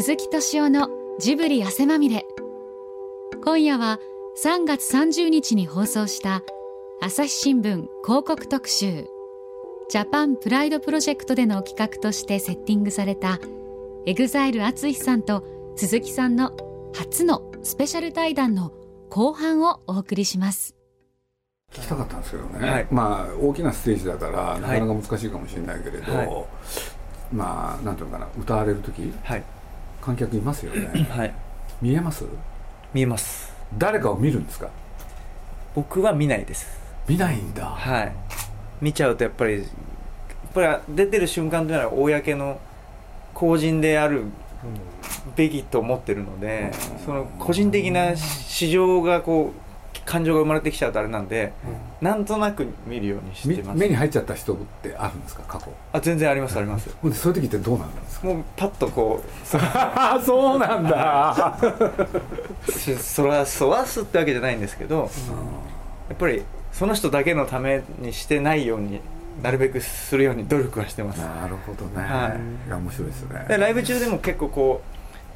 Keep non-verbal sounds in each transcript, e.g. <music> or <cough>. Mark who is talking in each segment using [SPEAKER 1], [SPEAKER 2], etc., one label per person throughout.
[SPEAKER 1] 鈴木敏夫のジブリ汗まみれ。今夜は3月30日に放送した朝日新聞広告特集ジャパンプライドプロジェクトでの企画としてセッティングされた EXILE ATSUSHI さんと鈴木さんの初のスペシャル対談の後半をお送りします。
[SPEAKER 2] 聞きたかったんですけどね、
[SPEAKER 3] はい。
[SPEAKER 2] まあ大きなステージだからなかなか難しいかもしれないけれど、
[SPEAKER 3] はい。
[SPEAKER 2] まあなんていうのかな歌われる時？
[SPEAKER 3] はい
[SPEAKER 2] 観客いますよね。
[SPEAKER 3] はい。
[SPEAKER 2] 見えます？
[SPEAKER 3] 見えます。
[SPEAKER 2] 誰かを見るんですか？
[SPEAKER 3] 僕は見ないです。
[SPEAKER 2] 見ないんだ。
[SPEAKER 3] はい。見ちゃうとやっぱりやっぱり出てる瞬間というのは公の公人であるべきと思ってるのでその個人的な市場がこう感情が生まれてきちゃうとあれなんでなんとなく見るようにし
[SPEAKER 2] み
[SPEAKER 3] てます。
[SPEAKER 2] 目に入っちゃった人ってあるんですか？過去。
[SPEAKER 3] あ全然ありますあります。
[SPEAKER 2] そういう時ってどうなんですか？
[SPEAKER 3] もうパッとこ
[SPEAKER 2] あ <laughs> そうなんだ。<laughs>
[SPEAKER 3] そらそわすってわけじゃないんですけどやっぱりその人だけのためにしてないようになるべくするように努力はしてます。
[SPEAKER 2] なるほどね、
[SPEAKER 3] はい。
[SPEAKER 2] い、や面白いですね。
[SPEAKER 3] でライブ中でも結構こ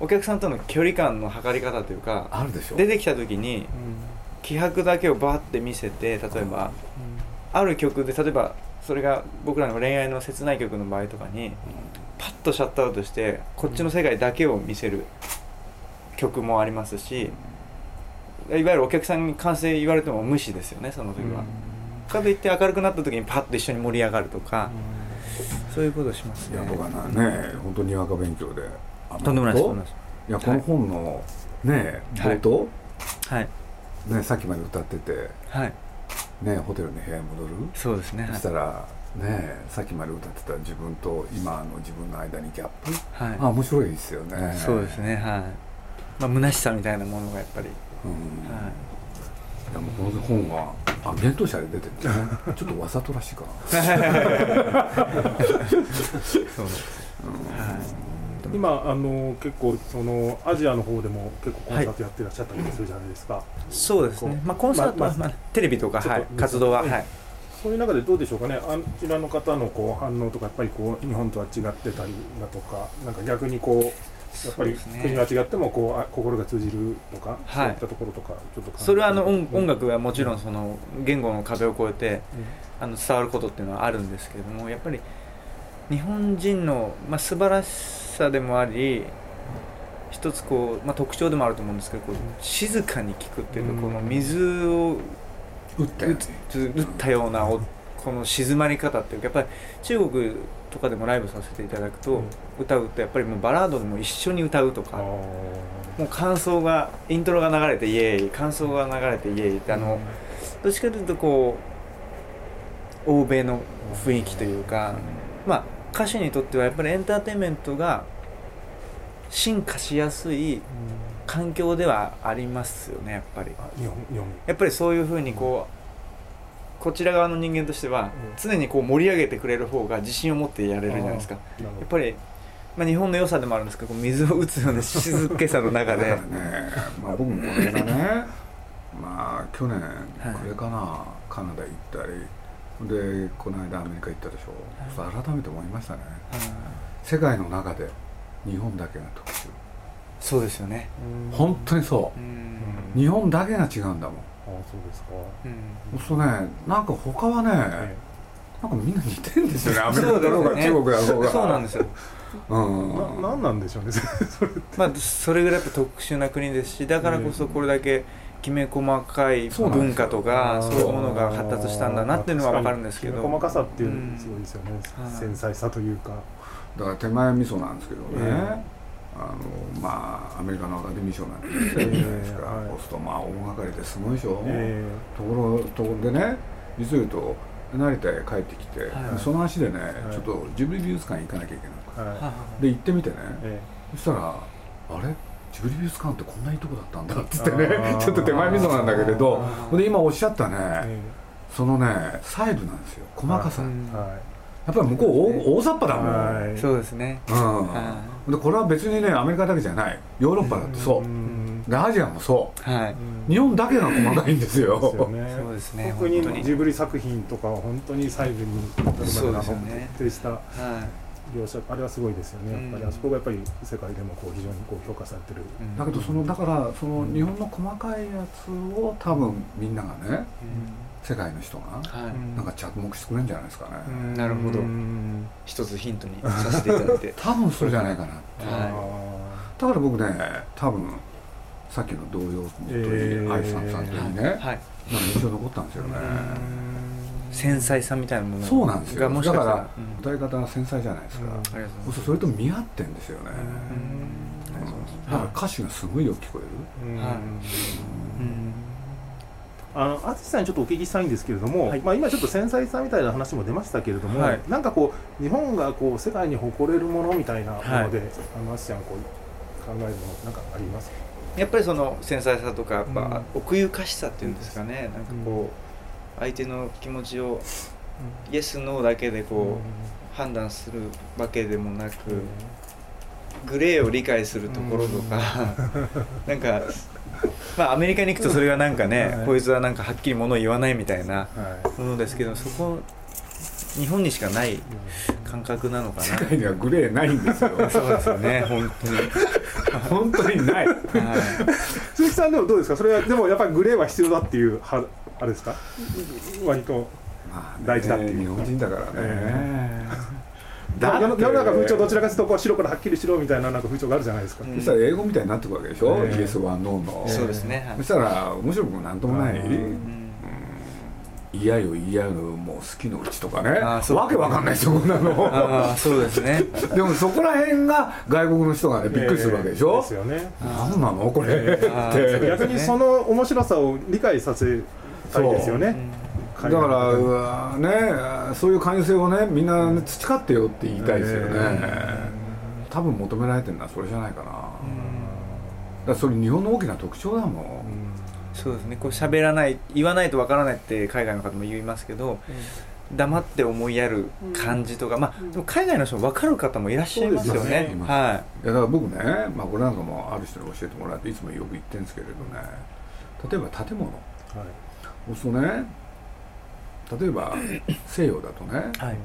[SPEAKER 3] うお客さんとの距離感の測り方というか
[SPEAKER 2] あるでしょ。
[SPEAKER 3] 出てきた時に気迫だけをバーって見せて例えばある曲で例えばそれが僕らの恋愛の切ない曲の場合とかにパッとシャットアウトしてこっちの世界だけを見せる曲もありますしいわゆるお客さんに歓声言われても無視ですよねその時は。かといって明るくなった時にパッと一緒に盛り上がるとかそういうことをしますね。
[SPEAKER 2] いや僕はね本当にわか勉強で。あ
[SPEAKER 3] とんでもないです。い
[SPEAKER 2] やこの本のね
[SPEAKER 3] はい。
[SPEAKER 2] 冒頭、
[SPEAKER 3] はい
[SPEAKER 2] ねさっきまで歌ってて
[SPEAKER 3] はい。
[SPEAKER 2] ねホテルの部屋に戻る、
[SPEAKER 3] そうですね。
[SPEAKER 2] そしたらねさっきまで歌ってた自分と今の自分の間にギャップ、
[SPEAKER 3] はい。
[SPEAKER 2] あ面白いですよね。
[SPEAKER 3] そうですね。はい。まあ虚しさみたいなものがやっぱり、
[SPEAKER 2] うん。
[SPEAKER 3] はい。
[SPEAKER 2] やもうこの本はあ弁当社で出てるね。<laughs> ちょっとわざとらしいかな。<laughs>
[SPEAKER 3] そう。です。は
[SPEAKER 4] 今あの結構そのアジアの方でも結構コンサートやってらっしゃったりするじゃないですか、
[SPEAKER 3] い。そうですね。まあコンサートは
[SPEAKER 4] まあ
[SPEAKER 3] まあテレビとかはい活動は
[SPEAKER 4] うん
[SPEAKER 3] はい。
[SPEAKER 4] そういう中でどうでしょうかね。あちらの方のこう反応とかやっぱりこう日本とは違ってたりだとかなんか逆にこうやっぱり国は違ってもこうあ心が通じるとか、
[SPEAKER 3] はい。
[SPEAKER 4] そういったところとかちょっと
[SPEAKER 3] それはあの音
[SPEAKER 4] うん
[SPEAKER 3] 音楽はもちろんその言語の壁を越えてあの伝わることっていうのはあるんですけれどもやっぱり日本人のまあ素晴らしさでもあり一つこうまあ特徴でもあると思うんですけどこう静かに聞くっていうと
[SPEAKER 4] うん。
[SPEAKER 3] この水を
[SPEAKER 2] 打ったよね
[SPEAKER 3] 打ったようなおこの静まり方っていうかやっぱり中国とかでもライブさせていただくと、
[SPEAKER 4] うん。
[SPEAKER 3] 歌うとやっぱりもうバラードでも一緒に歌うとかもう感想がイントロが流れてイエーイ感想が流れてイエーイってあの、どっちかというとこう欧米の雰囲気というか、まあ歌手にとってはやっぱりエンターテインメントが進化しやすい
[SPEAKER 4] うん
[SPEAKER 3] 環境ではありますよねやっぱり。
[SPEAKER 4] あ日本日本。
[SPEAKER 3] やっぱりそういうふうにこうこちら側の人間としては
[SPEAKER 4] うん。
[SPEAKER 3] 常にこう盛り上げてくれる方が自信を持ってやれるじゃないですか。やっぱり、まあ、日本の良さでもあるんですけどこう水を打つような静けさの中で。
[SPEAKER 2] ね、まあ、僕もこの間ね。まあ去年
[SPEAKER 3] い。
[SPEAKER 2] これかな、カナダ行ったりでこの間アメリカ行ったでしょ、そう改めて思いましたね。世界の中で日本だけが特殊。
[SPEAKER 3] そうですよね。
[SPEAKER 4] うん。
[SPEAKER 2] 本当にそう。日本だけが違うんだもん。
[SPEAKER 4] あそうですか、
[SPEAKER 3] うん。
[SPEAKER 2] そうするとねなんか他はね、
[SPEAKER 4] え
[SPEAKER 2] なんかみんな似てるんですよね。アメリカだろうが中国だろうが。
[SPEAKER 3] そうなんですよ。
[SPEAKER 2] うん。
[SPEAKER 4] えななんなんでしょうね。それ
[SPEAKER 3] まあそれぐらいやっぱ特殊な国ですしだからこそこれだけきめ細かい文化とかそういうものが発達したんだなっていうのは分かるんですけど。
[SPEAKER 4] 細かさっていう
[SPEAKER 3] うん
[SPEAKER 4] のすごいですよね、
[SPEAKER 3] はい
[SPEAKER 4] 繊細さというか、
[SPEAKER 2] だから手前味噌なんですけどね、
[SPEAKER 4] え
[SPEAKER 2] あのまあアメリカのアカデミー賞なんて言ってるじゃないですか、
[SPEAKER 4] ええ。はい
[SPEAKER 2] そうするとまあ大掛かりですごいでしょ、
[SPEAKER 4] え
[SPEAKER 2] ところところでね実を言うと成田へ帰ってきて、
[SPEAKER 3] はい。
[SPEAKER 2] その足でね、
[SPEAKER 4] い。
[SPEAKER 2] ちょっとジブリ美術館行かなきゃいけない
[SPEAKER 4] ーはい。
[SPEAKER 2] で行ってみてね、
[SPEAKER 4] え。
[SPEAKER 2] そしたらあれ？ジブリ美術館ってこんないいとこだったんだっ <laughs> つってね。ちょっと手前味噌なんだけれど。で今おっしゃったね、
[SPEAKER 4] え
[SPEAKER 2] そのね細部なんですよ。細かさ、
[SPEAKER 3] うん
[SPEAKER 4] えは
[SPEAKER 2] やっぱり向こう大大雑把だもん、
[SPEAKER 4] はい。
[SPEAKER 3] そうですね。
[SPEAKER 2] うん。
[SPEAKER 3] は
[SPEAKER 2] でこれは別にねアメリカだけじゃない。ヨーロッパだってそう、
[SPEAKER 4] ん。
[SPEAKER 2] でアジアもそ
[SPEAKER 3] はい、
[SPEAKER 2] う日本だけが細かいんですよ。
[SPEAKER 3] そうですね。
[SPEAKER 4] 特
[SPEAKER 3] に
[SPEAKER 4] に。ジブリ作品とかは本当に細部に至るまでが
[SPEAKER 3] そうですよね。
[SPEAKER 4] 徹底した。
[SPEAKER 3] は
[SPEAKER 4] 描写あれはすごいですよね。やっぱり、
[SPEAKER 3] うん
[SPEAKER 4] あそこがやっぱり世界でもこう非常にこう評価されてる、
[SPEAKER 3] うん。
[SPEAKER 2] だけどそのだからその日本の細かいやつを多分みんながね世界の人が
[SPEAKER 3] はい。
[SPEAKER 2] なんか着目してくれるんじゃないですかね、
[SPEAKER 3] うんなるほど。
[SPEAKER 4] うん。
[SPEAKER 3] 一つヒントにさせていただいて。<laughs>
[SPEAKER 2] 多分それじゃないかな
[SPEAKER 3] は
[SPEAKER 2] だから僕ね多分さっきの童謡と愛さんさんといいね、なんか
[SPEAKER 3] はい
[SPEAKER 2] 印象残ったんですよね、
[SPEAKER 3] 繊細さみたいなもの
[SPEAKER 2] そうなんですよ。
[SPEAKER 3] しか
[SPEAKER 2] だから歌い方が繊細じゃないですか、
[SPEAKER 4] うん。
[SPEAKER 3] ありがとうございます。
[SPEAKER 2] それと見合ってんですよね、だから歌詞がすごいよく聞こえる、
[SPEAKER 4] あの淳さんにちょっとお聞きしたいんですけれども、
[SPEAKER 3] はい。
[SPEAKER 4] まあ、今ちょっと繊細さみたいな話も出ましたけれども、
[SPEAKER 3] はい。
[SPEAKER 4] なんかこう日本がこう世界に誇れるものみたいなもので、
[SPEAKER 3] はい。
[SPEAKER 4] あの淳さんがこう考えるものなんかありますか？
[SPEAKER 3] やっぱりその繊細さとかやっぱ
[SPEAKER 4] うん。
[SPEAKER 3] 奥ゆかしさっていうんですかね。なんかこう相手の気持ちをイエスノーだけでこう判断するわけでもなくグレーを理解するところとかなんかまあアメリカに行くとそれがなんかね
[SPEAKER 4] はい。
[SPEAKER 3] こいつはなんかはっきりものを言わないみたいな
[SPEAKER 4] はい。
[SPEAKER 3] ものですけどそこ日本にしかない感覚なのか
[SPEAKER 2] 世界にはグレーないんですよ。
[SPEAKER 3] な <laughs> そうですよね本当に。
[SPEAKER 2] 本当にない。
[SPEAKER 3] はい。
[SPEAKER 4] 鈴木さんでもどうですか？それはでもやっぱりグレーは必要だっていうはあれですか？割と
[SPEAKER 2] まあね。
[SPEAKER 4] 大事だっていう。
[SPEAKER 2] 日本人だからね、<laughs>
[SPEAKER 4] え
[SPEAKER 2] だって。
[SPEAKER 4] 世の中風潮どちらかというとこう白からはっきりしろみたいななんか風潮があるじゃないですか、
[SPEAKER 3] うん。
[SPEAKER 2] そしたら英語みたいになってくわけでしょ、
[SPEAKER 4] ええ。
[SPEAKER 2] イエスはノーの、
[SPEAKER 3] そうですね。
[SPEAKER 2] そしたら面白くもなんともない、
[SPEAKER 4] うん。
[SPEAKER 3] うん。
[SPEAKER 2] 言い合いを言い合うもう好きのうちとかね。わけわかんない人こんなの。
[SPEAKER 3] ああそうですね。<laughs>
[SPEAKER 2] でもそこら辺が外国の人がねびっくりするわけでしょ、
[SPEAKER 4] ですよね。
[SPEAKER 2] 何なのこれ、
[SPEAKER 3] あ
[SPEAKER 2] って。
[SPEAKER 3] ー
[SPEAKER 4] 逆にその面白さを理解させたいですよね
[SPEAKER 2] だからうわねそういう関係性をねみんなね培ってよって言いたいですよね、多分求められてるのはそれじゃないかな、だそれ日本の大きな特徴だもん、
[SPEAKER 3] そうですね。こう喋らない言わないとわからないって海外の方も言いますけど、黙って思いやる感じとか、まあでも海外の人も分かる方もいらっしゃいますよ
[SPEAKER 4] そうですよ
[SPEAKER 3] ね
[SPEAKER 2] ね
[SPEAKER 3] はい
[SPEAKER 2] やだから僕ね、まあ、これなんかもある人に教えてもらっていつもよく言ってるんですけれどね。例えば建物。
[SPEAKER 4] はい
[SPEAKER 2] そうするとね例えば <coughs> 西洋だとね
[SPEAKER 3] い、はい、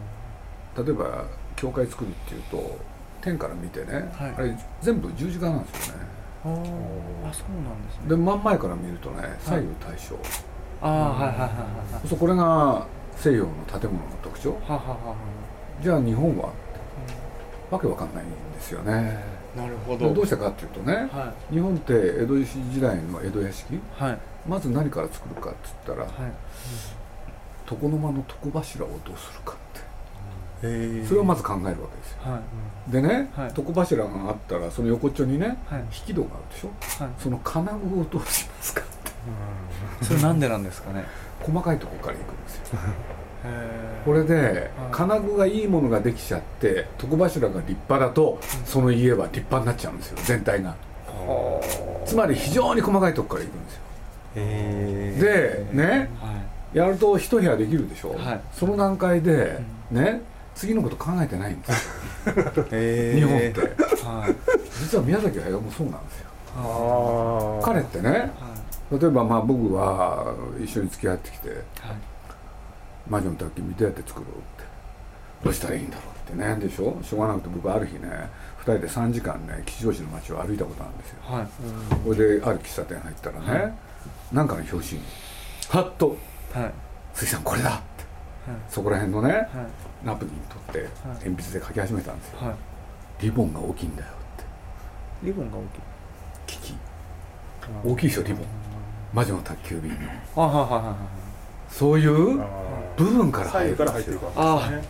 [SPEAKER 2] 例えば教会作るっていうと天から見てね、
[SPEAKER 3] はい。
[SPEAKER 2] あれ全部十字架なんですよね。
[SPEAKER 3] あそうなんですね。
[SPEAKER 2] で真ん前から見るとね左右対称、
[SPEAKER 3] ああはいはいはい
[SPEAKER 2] そうするとこれが西洋の建物の特徴。
[SPEAKER 3] はいはいははは。
[SPEAKER 2] じゃあ日本は？わけわかんないんですよね。
[SPEAKER 3] なるほ
[SPEAKER 2] でどうしてかっていうとね
[SPEAKER 3] は
[SPEAKER 2] 日本って江戸時代の江戸屋敷
[SPEAKER 3] いはい
[SPEAKER 2] まず何から作るかって言ったら
[SPEAKER 3] はい。
[SPEAKER 2] 床の間の床柱をどうするかって。
[SPEAKER 3] へ
[SPEAKER 2] それをまず考えるわけですよ。
[SPEAKER 3] はい。
[SPEAKER 2] でね、
[SPEAKER 3] はい。
[SPEAKER 2] 床柱があったらその横っちょにね
[SPEAKER 3] はい。
[SPEAKER 2] 引き戸があるでしょ？
[SPEAKER 3] はい。
[SPEAKER 2] その金具をどうしますか
[SPEAKER 3] それなんでなんですかね？
[SPEAKER 2] 細かいとこから行くんですよ。
[SPEAKER 3] へ
[SPEAKER 2] これで
[SPEAKER 3] はい。
[SPEAKER 2] 金具がいいものができちゃって床柱が立派だとその家は立派になっちゃうんですよ全体が。つまり非常に細かいとこから行くんですよ。
[SPEAKER 3] え
[SPEAKER 2] でね
[SPEAKER 3] はい。
[SPEAKER 2] やると一部屋できるでしょ、
[SPEAKER 3] はい。
[SPEAKER 2] その段階でね次のこと考えてないんですよ。
[SPEAKER 3] へ
[SPEAKER 2] 日本って。
[SPEAKER 3] はい。
[SPEAKER 2] 実は宮崎駿もそうなんですよ。彼ってね
[SPEAKER 3] はい。
[SPEAKER 2] 例えばまあ僕は一緒に付き合ってきて
[SPEAKER 3] はい「
[SPEAKER 2] 魔女の宅急便どうやって作ろう?」って「どうしたらいいんだろう?」ってねでしょ？しょうがなくて僕ある日ね2人で3時間ね吉祥寺の街を歩いたことあるんですよ。
[SPEAKER 3] はい。
[SPEAKER 2] それである喫茶店入ったらね、
[SPEAKER 3] はい
[SPEAKER 2] なんかの表紙にはっと
[SPEAKER 3] はい「
[SPEAKER 2] 鈴木さんこれだ!」ってそこら辺のね
[SPEAKER 3] はい。
[SPEAKER 2] ナプキン取って鉛筆で書き始めたんですよ。
[SPEAKER 3] はい「
[SPEAKER 2] リボンが大きいんだよ」って。
[SPEAKER 3] リボンが大きい。
[SPEAKER 2] キキ。大きいでしょリボン。魔女の宅急便の。
[SPEAKER 3] あはいはいはいはい。
[SPEAKER 2] そういう
[SPEAKER 4] あ
[SPEAKER 2] 部分から
[SPEAKER 4] 左
[SPEAKER 2] 入る
[SPEAKER 4] から入ってい
[SPEAKER 2] ですよ
[SPEAKER 4] くわけですね。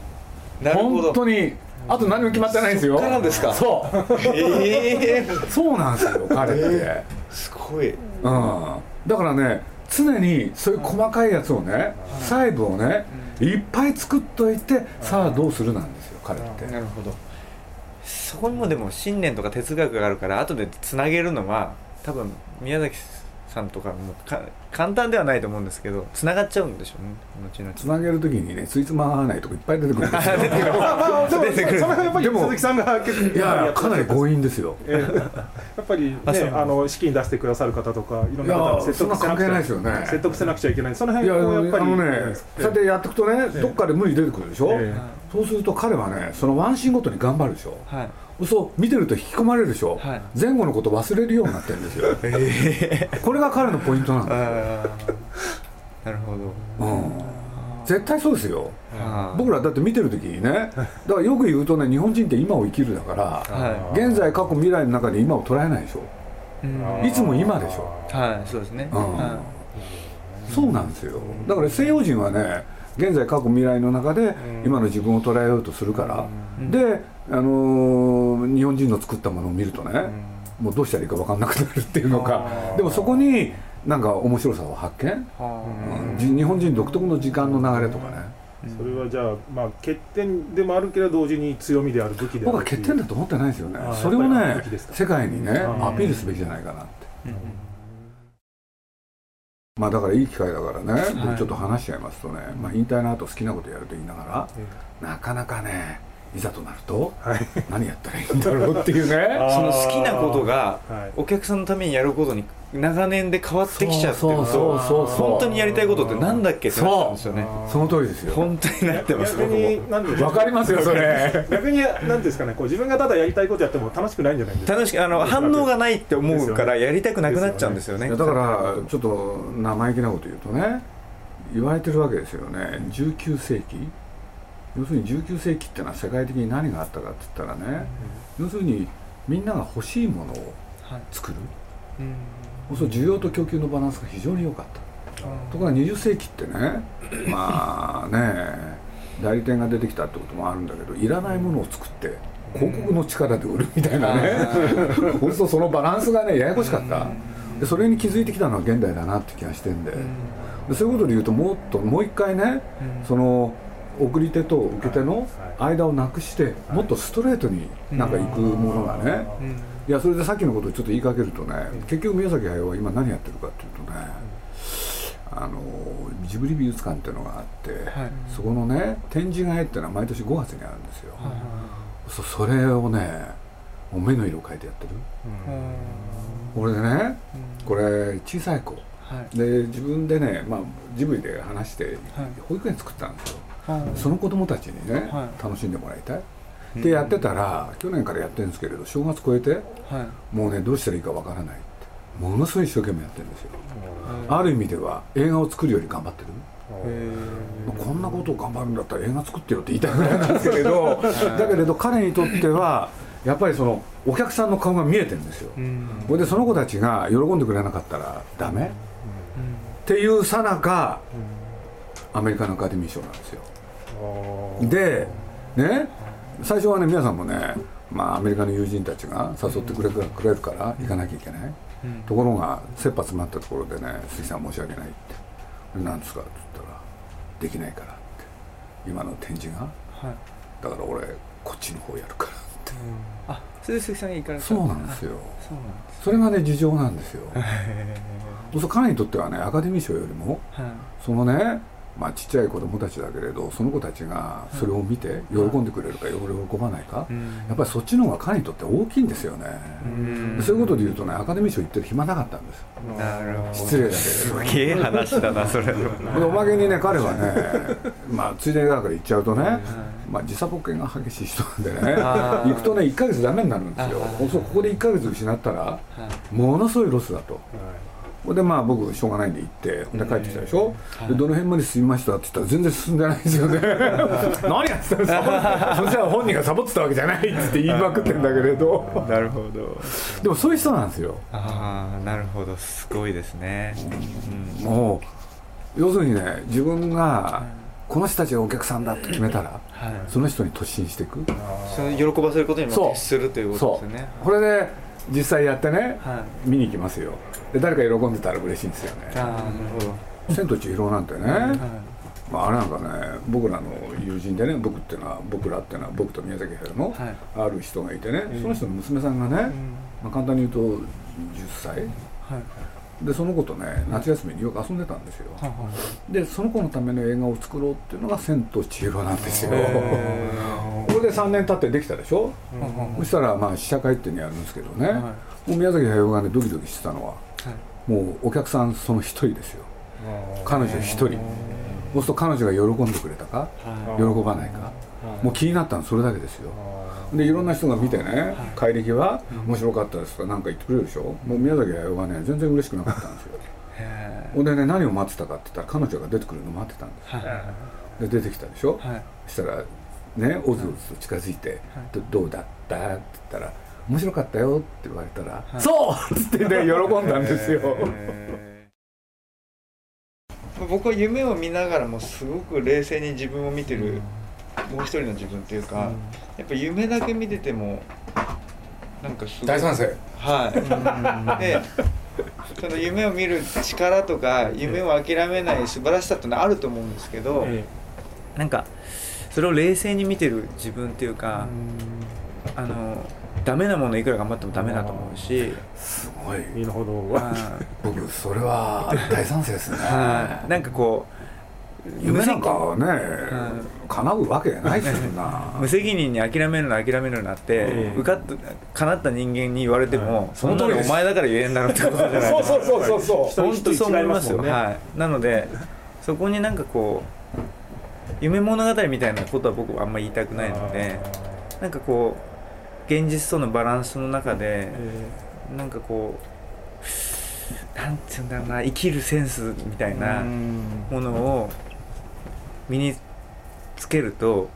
[SPEAKER 3] なるほど。
[SPEAKER 2] 本当にあと何も決まってないんですよ。
[SPEAKER 3] そですか？
[SPEAKER 2] そう。
[SPEAKER 3] ええ
[SPEAKER 2] そうなんですよ彼って、
[SPEAKER 3] すごい。
[SPEAKER 2] うんだからね常にそういう細かいやつをね細部をねい。っぱい作っといてさあどうするなんですよ彼って。
[SPEAKER 3] なるほど。そこにもでも信念とか哲学があるから後でつなげるのは多分宮崎さんとかもか簡単ではないと思うんですけどつながっちゃうんでしょうね後々。
[SPEAKER 2] つなげる時にねついつま合わないとこいっぱい出てくるんですよ <laughs> <laughs>
[SPEAKER 4] ぱり
[SPEAKER 2] でも
[SPEAKER 4] 鈴木さんが結構
[SPEAKER 2] いやかなり強引ですよ。
[SPEAKER 4] えーやっぱりね
[SPEAKER 3] あ
[SPEAKER 4] の資金出してくださる方とかいろん
[SPEAKER 2] い
[SPEAKER 4] な方に
[SPEAKER 2] やそんな関係ないですよね。
[SPEAKER 4] 説得せなくちゃいけない。その辺をやっぱり
[SPEAKER 2] のねそうやってやっていくとねどっかで無理出てくるでしょ、
[SPEAKER 4] え
[SPEAKER 2] そうすると彼はねそのワンシーンごとに頑張るでしょ？
[SPEAKER 3] はい。
[SPEAKER 2] そう見てると引き込まれるでしょ、
[SPEAKER 3] はい。
[SPEAKER 2] 前後のこと忘れるようになってるんですよ。<laughs> これが彼のポイントなんだよ、
[SPEAKER 3] あー。なるほど。
[SPEAKER 2] うん、絶対そうですよ。僕らだって見てる時にねだからよく言うとね日本人って今を生きるだから
[SPEAKER 3] は
[SPEAKER 2] 現在過去未来の中で今を捉えないでしょ。
[SPEAKER 3] いうん。
[SPEAKER 2] いつも今でしょ。
[SPEAKER 3] はいそうですね。
[SPEAKER 2] うん。
[SPEAKER 3] は
[SPEAKER 2] そうなんですよ。だから西洋人はね現在過去未来の中で今の自分を捉えようとするから、
[SPEAKER 3] うん。
[SPEAKER 2] で、あのー日本人の作ったものを見るとね、もうどうしたらいいか分かんなくなるっていうのか。でもそこになんか面白さを発見、うん。じ日本人独特の時間の流れとかね。
[SPEAKER 4] それはじゃあまあ欠点でもあるけど同時に強みである武器である
[SPEAKER 2] 僕は欠点だと思ってないですよね。それをね世界にね
[SPEAKER 4] うん。
[SPEAKER 2] アピールすべきじゃないかなって。
[SPEAKER 3] い
[SPEAKER 2] まあだからいい機会だからね、
[SPEAKER 3] はい。
[SPEAKER 2] 僕ちょっと話しちゃいますとね、まあ、引退の後好きなことやると言いながら。
[SPEAKER 4] え。
[SPEAKER 2] なかなかねいざとなると
[SPEAKER 4] えはい。
[SPEAKER 2] 何やったらいいんだろうっていうね。<laughs>
[SPEAKER 3] その好きなことが
[SPEAKER 4] はい。
[SPEAKER 3] お客さんのためにやることに長年で変わってきちゃってる
[SPEAKER 2] そうそうそうそう。
[SPEAKER 3] 本当にやりたいことってなんだっけってなっんですよね。
[SPEAKER 2] その通りですよ。
[SPEAKER 3] 本当になってます。
[SPEAKER 4] 逆になんで
[SPEAKER 2] わかりますよそれ。
[SPEAKER 4] 逆になんていうんですかね。こう自分がただやりたいことやっても楽しくないんじゃないんですか
[SPEAKER 3] 楽しくあの反応がないって思うからやりたくなくなっちゃうんですよね。
[SPEAKER 2] いやだからちょっと生意気なこと言うとね言われてるわけですよね。19世紀要するに19世紀ってのは世界的に何があったかって言ったらね、要するにみんなが欲しいものを
[SPEAKER 3] はい。
[SPEAKER 2] 作る。
[SPEAKER 3] うん。
[SPEAKER 2] そう需要と供給のバランスが非常に良かった。ところが20世紀ってね <laughs> まあね代理店が出てきたってこともあるんだけどいらないものを作って広告の力で売るみたいなね。そうするとそのバランスがねややこしかった。でそれに気づいてきたのは現代だなって気がしてんででそういうことで言うともっともう一回ねその送り手と受け手の間をなくしてもっとストレートになんか行くものがね。いやそれでさっきのことをちょっと言いかけるとね結局宮崎駿は今何やってるかっていうとねあのジブリ美術館っていうのがあって、
[SPEAKER 3] はい。
[SPEAKER 2] そこのね展示会っていうのは毎年5月にあるんですよ、そそれをねもう目の色を変えてやってる。俺でねこれ小さい子。
[SPEAKER 3] はい。
[SPEAKER 2] で自分でね、まあ、ジブリで話して保育園作ったんですよ、その子供たちにね、
[SPEAKER 3] は
[SPEAKER 2] 楽しんでもらいたい。でやってたら去年からやってるんですけれど正月超えて
[SPEAKER 3] はい。
[SPEAKER 2] もうねどうしたらいいかわからないって。ものすごい一生懸命やってるんですよ。ある意味では映画を作るより頑張ってるこんなことを頑張るんだったら映画作ってよって言いたいぐらいなんですけれどだけれど彼にとってはやっぱりそのお客さんの顔が見えてるんですよ。
[SPEAKER 3] うん。
[SPEAKER 2] それでその子たちが喜んでくれなかったらダメ。っていうさなかアメリカのアカデミー賞なんですよでね最初はね皆さんもねまあアメリカの友人たちが誘ってくれくれるから行かなきゃいけない、ところが切羽詰まったところでね「鈴木さん申し訳ない」って「何ですか?」って言ったら「できないから」って。今の展示が。
[SPEAKER 3] はい。
[SPEAKER 2] だから俺こっちの方やるからって。
[SPEAKER 3] あそれで鈴木さんが行かれた。
[SPEAKER 2] そうなんですよ。
[SPEAKER 3] そうなんです
[SPEAKER 2] それがね事情なんですよ。彼にとってはねアカデミー賞よりも
[SPEAKER 3] はい。
[SPEAKER 2] そのねまあちっちゃい子供たちだけれどその子たちがそれを見て喜んでくれるか喜ばないか、
[SPEAKER 3] うん。
[SPEAKER 2] やっぱりそっちの方が彼にとって大きいんですよね、
[SPEAKER 3] うん。
[SPEAKER 2] そういうことで言うとねアカデミー賞行ってる暇なかったんです。
[SPEAKER 3] なるほど。
[SPEAKER 2] 失礼だけれど
[SPEAKER 3] すげえ話だな <laughs> それ
[SPEAKER 2] でおまけにね彼はねまあついでだから言っちゃうとね、まあ、時差ボケが激しい人なんでね行くとね1ヶ月ダメになるんですよ。ここで1ヶ月失ったら
[SPEAKER 3] はい。
[SPEAKER 2] ものすごいロスだとほんでまあ僕しょうがないんで行ってほんで帰ってきたでしょ、でどの辺まで進みましたって言ったら全然進んでないんですよね。<laughs> 何やってたのサボっそしたら本人がサボってたわけじゃないって言いまくってんだけれど。
[SPEAKER 3] なるほど。
[SPEAKER 2] でもそういう人なんですよ。
[SPEAKER 3] ああなるほど。すごいですね。うん。
[SPEAKER 2] もう要するにね自分がこの人たちがお客さんだと決めたら
[SPEAKER 3] はい。
[SPEAKER 2] その人に突進していく。
[SPEAKER 3] 喜ばせることに
[SPEAKER 2] そう。
[SPEAKER 3] も徹するということですよね。
[SPEAKER 2] これで実際やってね
[SPEAKER 3] はい。
[SPEAKER 2] 見に行きますよ。で誰か喜んでたら嬉しいんですよね。
[SPEAKER 3] ああなるほど「
[SPEAKER 2] 千と千尋」なんてね、
[SPEAKER 3] はい。
[SPEAKER 2] まあ、あれなんかね僕らの友人でね僕っていうのは僕らっていうのは僕と宮崎駿の
[SPEAKER 3] はい。
[SPEAKER 2] ある人がいてね、その人の娘さんがね、まあ、簡単に言うと10歳。
[SPEAKER 3] はい。
[SPEAKER 2] でその子とね夏休みによく遊んでたんですよ。
[SPEAKER 3] は
[SPEAKER 2] でその子のための映画を作ろうっていうのが「千と千尋」なんですよれで3年経ってできたでしょ、
[SPEAKER 3] い
[SPEAKER 2] そしたらまあ試写会っていうのやるんですけどね、
[SPEAKER 3] はい。
[SPEAKER 2] もう宮崎駿がねドキドキしてたのは
[SPEAKER 3] はい。
[SPEAKER 2] もうお客さんその一人ですよ。彼女一人。そうすると彼女が喜んでくれたか？
[SPEAKER 3] は
[SPEAKER 2] 喜ばないか？もう気になったのそれだけですよ。
[SPEAKER 4] あ
[SPEAKER 2] でいろんな人が見てね帰り際面白かったですとか何か言ってくれるでしょ？もう宮崎駿はね全然嬉しくなかったんですよ。ほんでね何を待ってたかって言ったら彼女が出てくるの待ってたんですで出てきたでしょ？
[SPEAKER 3] はい。
[SPEAKER 2] そしたらねおずおずと近づいて「どどうだった?」って言ったら「面白かったよ」って言われたら「
[SPEAKER 3] い。
[SPEAKER 2] そう!」っつってね <laughs> 喜んだんですよ。
[SPEAKER 3] 僕は夢を見ながらもすごく冷静に自分を見てるもう一人の自分っていうか、やっぱ夢だけ見ててもなんかすごい
[SPEAKER 2] 大賛成。
[SPEAKER 3] はい。<laughs> でその夢を見る力とか夢を諦めない素晴らしさってのはあると思うんですけど、
[SPEAKER 4] え。
[SPEAKER 3] なんかそれを冷静に見てる自分っていう
[SPEAKER 4] え
[SPEAKER 3] か、あのダメなものいくら頑張ってもダメだと思うし、
[SPEAKER 2] すごい。
[SPEAKER 4] いいのほど。
[SPEAKER 3] は
[SPEAKER 2] 僕それは大賛成ですね。
[SPEAKER 3] いはい。なんかこう
[SPEAKER 2] 夢なんかはね
[SPEAKER 3] ん
[SPEAKER 2] 叶うわけないですよな。
[SPEAKER 3] 無責任に諦めるな諦めるなって、
[SPEAKER 4] ええ。
[SPEAKER 3] 受かっ叶った人間に言われても、
[SPEAKER 4] はい。
[SPEAKER 3] その通りお前だから言えんだろうってことじゃない
[SPEAKER 2] そうそうそうそうそう。
[SPEAKER 3] 本当そう思いますよ。
[SPEAKER 4] ね
[SPEAKER 3] はい、なのでそこになんかこう夢物語みたいなことは僕はあんまり言いたくないのでなんかこう現実とのバランスの中で
[SPEAKER 4] え
[SPEAKER 3] なんかこうなんて言うんだろうな生きるセンスみたい
[SPEAKER 4] え
[SPEAKER 3] なものを身につけると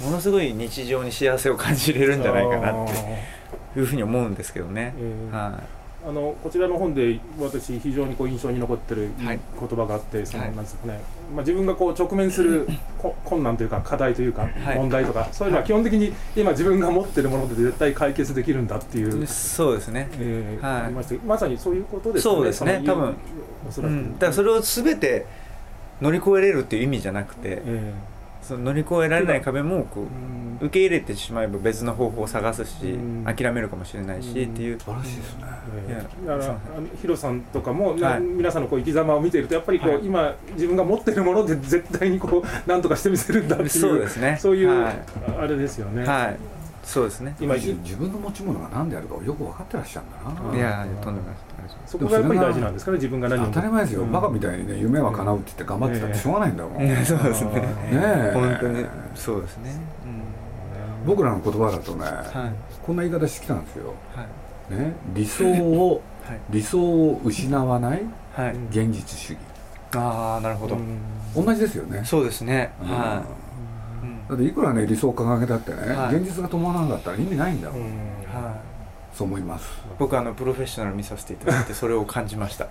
[SPEAKER 3] ものすごい日常に幸せを感じれるんじゃないかなっていうふうに思うんですけどね。
[SPEAKER 4] ええ
[SPEAKER 3] は
[SPEAKER 4] あのこちらの本で私非常にこう印象に残ってる
[SPEAKER 3] はい。
[SPEAKER 4] 言葉があって、その
[SPEAKER 3] はい。
[SPEAKER 4] なんですかね、まあ自分がこう直面するこ困難というか課題というか
[SPEAKER 3] はい。
[SPEAKER 4] 問題とか、そういうのは基本的に今自分が持ってるもので絶対解決できるんだっていう、
[SPEAKER 3] い、そうですね。
[SPEAKER 4] えー
[SPEAKER 3] はい。
[SPEAKER 4] ましてまさにそういうことですね。
[SPEAKER 3] そうですね。
[SPEAKER 4] の
[SPEAKER 3] 多分。
[SPEAKER 4] おそらく、
[SPEAKER 3] うん、だからそれを全て乗り越えれるっていう意味じゃなくて
[SPEAKER 4] え
[SPEAKER 3] その乗り越えられない壁もこ
[SPEAKER 4] ーう
[SPEAKER 3] うん。受け入れてしまえば別の方法を探すし
[SPEAKER 4] うん。
[SPEAKER 3] 諦めるかもしれないし
[SPEAKER 4] うん。
[SPEAKER 3] っていう。
[SPEAKER 2] 素晴らしいですね。
[SPEAKER 4] だかヒロさんとかも、な
[SPEAKER 3] はい。
[SPEAKER 4] 皆さんのこう生き様を見ているとやっぱりこう、
[SPEAKER 3] はい。
[SPEAKER 4] 今自分が持ってるもので絶対にこう <laughs> 何とかしてみせるんだっていう
[SPEAKER 3] そうですね。
[SPEAKER 4] そういう、
[SPEAKER 3] はい。
[SPEAKER 4] あれですよね。
[SPEAKER 3] はいそうですね。
[SPEAKER 4] 今
[SPEAKER 2] 自自分の持ち物が何であるかをよく分かってらっしゃるんだな。い
[SPEAKER 3] やとんでもないです。
[SPEAKER 4] そこがやっぱり大事なんですかね自分が何を
[SPEAKER 2] 当たり前ですよ、
[SPEAKER 4] うん
[SPEAKER 2] バカみたいにね夢は叶うって言って頑張ってたってしょうがないんだもん、
[SPEAKER 3] そうですね。
[SPEAKER 2] え。
[SPEAKER 3] 本当に。そうですね。
[SPEAKER 2] 僕らの言葉だとね、こんな言い方してきたんですよ、
[SPEAKER 3] はい。
[SPEAKER 2] ね、理想を
[SPEAKER 3] はい。
[SPEAKER 2] 理想を失わない
[SPEAKER 3] はい。
[SPEAKER 2] 現実主義。
[SPEAKER 3] ああなるほど。
[SPEAKER 4] うん。
[SPEAKER 2] 同じですよね。
[SPEAKER 3] そうですね。
[SPEAKER 2] うん。
[SPEAKER 3] は
[SPEAKER 2] だっていくらね理想を掲げたってね、
[SPEAKER 3] はい。
[SPEAKER 2] 現実が伴わなかったら意味ないんだもん、
[SPEAKER 3] いはい。
[SPEAKER 2] そう思います。
[SPEAKER 3] 僕あのプロフェッショナル見させていただいてそれを感じました。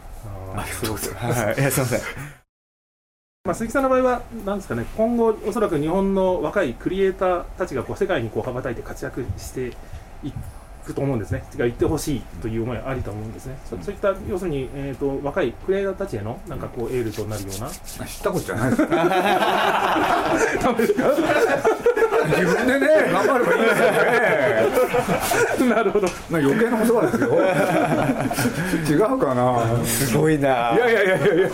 [SPEAKER 4] あー。
[SPEAKER 3] すごく。はい。いやすいません。
[SPEAKER 4] まあ、鈴木さんの場合は、なんですかね、今後、おそらく日本の若いクリエイターたちがこう世界にこう羽ばたいて活躍していくと思うんですね、が行ってほしいという思いはありと思うんですね、そそういった要するに、えー、と若いクリエイターたちへのなんかこうエールとなるような、
[SPEAKER 2] 知ったことじゃないです <laughs> か <laughs> 自分でね頑張ればいいですよね。<laughs>
[SPEAKER 4] なるほど、
[SPEAKER 2] まあ余計な言葉ですよ。<laughs> 違うかな。
[SPEAKER 3] すごいな。い
[SPEAKER 2] やいやいやいや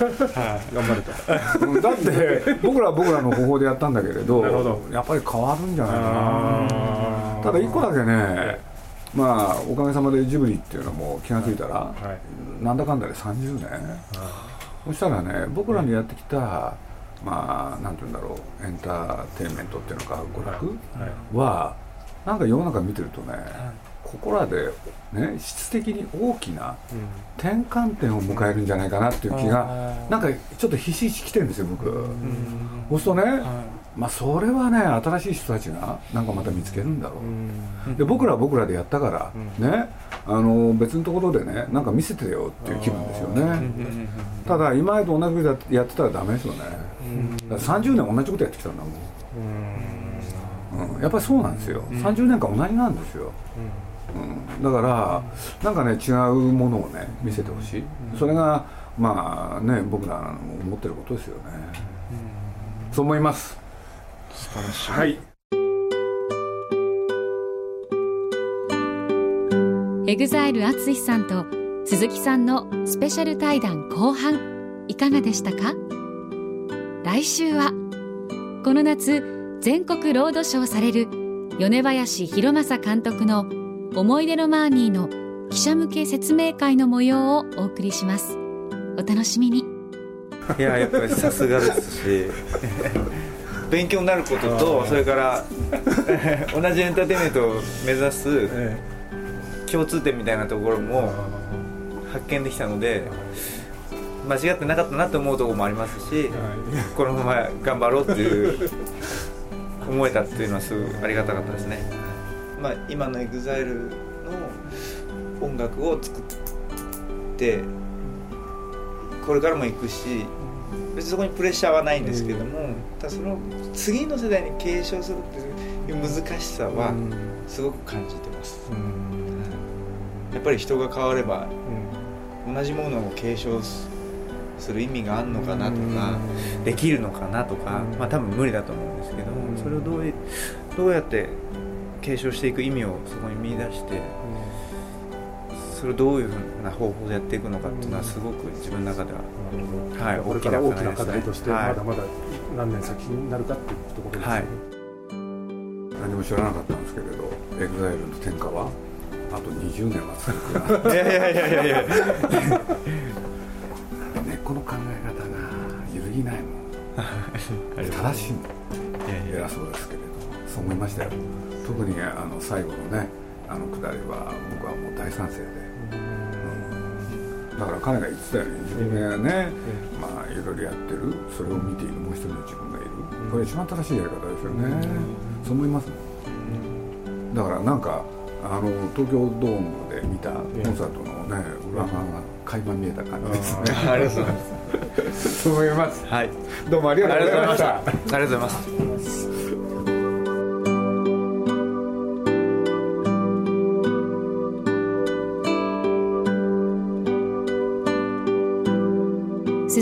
[SPEAKER 4] 頑張ると。
[SPEAKER 2] うんだって僕らは僕らの方法でやったんだけれど
[SPEAKER 4] なるほど。
[SPEAKER 2] やっぱり変わるんじゃないかな。ただ一個だけねまあおかげさまでジブリっていうのも気が付いたら、
[SPEAKER 4] はい。
[SPEAKER 2] なんだかんだで30年。そしたらね僕らにやってきたまあなんて言うんだろうエンターテインメントっていうのか娯楽
[SPEAKER 4] は
[SPEAKER 2] なんか世の中見てるとねここらでね質的に大きな
[SPEAKER 4] うん。
[SPEAKER 2] 転換点を迎えるんじゃないかなっていう気がなんかちょっとひしひしきてるんですよ僕。そうするとねまあそれはね新しい人たちがなんかまた見つけるんだろう。
[SPEAKER 4] うん。
[SPEAKER 2] で僕らは僕らでやったから、
[SPEAKER 4] うん。
[SPEAKER 2] ね。あの別のところでねなんか見せてよっていう気分ですよね。ただ今までと同じことやってたらダメですよね。だから30年同じことやってきたんだもん、うん、やっぱりそうなんですよ、30年間同じなんですよ、うん、だからなんかね違うものをね見せてほしい、それがまあね僕らの思ってることですよね、そう思います
[SPEAKER 4] はい。
[SPEAKER 1] EXILE ATSUSHI さんと鈴木さんのスペシャル対談後半いかがでしたか？来週はこの夏全国ロードショーされる米林宏昌監督の思い出のマーニーの記者向け説明会の模様をお送りします。お楽しみに。
[SPEAKER 3] いややっぱりさすがですし <laughs> 勉強になることとそれから <laughs> 同じエンターテインメントを目指す
[SPEAKER 4] え
[SPEAKER 3] 共通点みたいなところ
[SPEAKER 4] え
[SPEAKER 3] も発見できたので間違ってなかったなと思うところもありますしこのまま頑張ろうっていう思えたっていうのはすごいありがたかったですね、まあ、今の EXILE の音楽を作ってこれからも行くし別にそこにプレッシャーはないんですけども、ただその次の世代に継承するっていう難しさはすごく感じてます、やっぱり人が変われば同じものを継承すする意味があるのかなとか、できるのかなとか、
[SPEAKER 4] うん。
[SPEAKER 3] まあ多分無理だと思うんですけど、
[SPEAKER 4] うん。
[SPEAKER 3] それをどういどうやって継承していく意味をそこに見出してそれをどういうふうな方法でやっていくのかっていうのはすごく自分の中では、はい
[SPEAKER 4] これから大きな
[SPEAKER 3] 大きな
[SPEAKER 4] 課題として
[SPEAKER 3] はい
[SPEAKER 4] まだまだ何年先になるかっていうところですよね、
[SPEAKER 2] 何も知らなかったんですけれど EXILE の天下はあと20年は続くな。
[SPEAKER 3] いやいやいやいやいや。
[SPEAKER 2] 根っこの考え方が揺るぎないもん。正しいもん。<laughs> 偉そうですけれどそう思いましたよ。特にあの最後のねあのくだりは僕はもう大賛成で、うん。だから彼が言ってたように自分がね、まあいろいろやってる。それを見ているもう一人の自分がいる。これ一番正しいやり方ですよね、そう思いますもん。だからなんかあの東京ドームで見たコンサートのね裏側が垣間見えた感じですね。
[SPEAKER 3] ありがとうございます。<laughs>
[SPEAKER 2] そう思います。
[SPEAKER 3] はい。
[SPEAKER 2] どうもあり
[SPEAKER 3] あ
[SPEAKER 2] がとうございました。
[SPEAKER 3] ありがとうございます